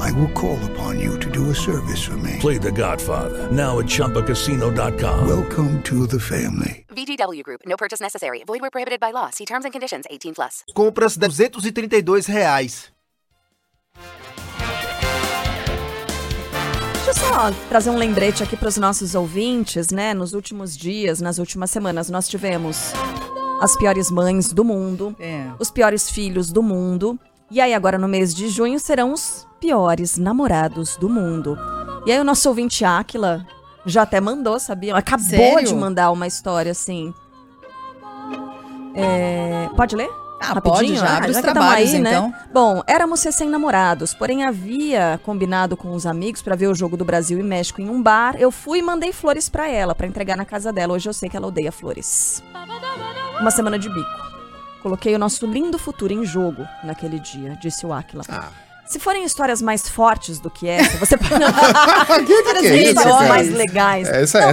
I will call upon you to do a service for me. Play The Godfather now at ChumbaCasino.com. Welcome to the family. VGW Group. No purchase necessary. Void where prohibited by law. See terms and conditions. 18 plus. Compras de 232 reais. Deixa eu só trazer um lembrete aqui para os nossos ouvintes, né? Nos últimos dias, nas últimas semanas, nós tivemos as piores mães do mundo, É. os piores filhos do mundo. E aí, agora no mês de junho, serão os piores namorados do mundo. E aí, o nosso ouvinte Áquila já até mandou, sabia? Acabou Sério? de mandar uma história assim. É, Pode ler? Ah, pode, já abre os que tamo trabalhos, aí, né? então. Bom, éramos recém-namorados, porém havia combinado com os amigos pra ver o jogo do Brasil e México em um bar. Eu fui e mandei flores pra ela, pra entregar na casa dela. Hoje eu sei que ela odeia flores. Uma semana de bico. Coloquei o nosso lindo futuro em jogo naquele dia, disse o Aquila. Se forem histórias mais fortes do que essa, você pode. Que que é isso, mais legais. Essa, Não, essa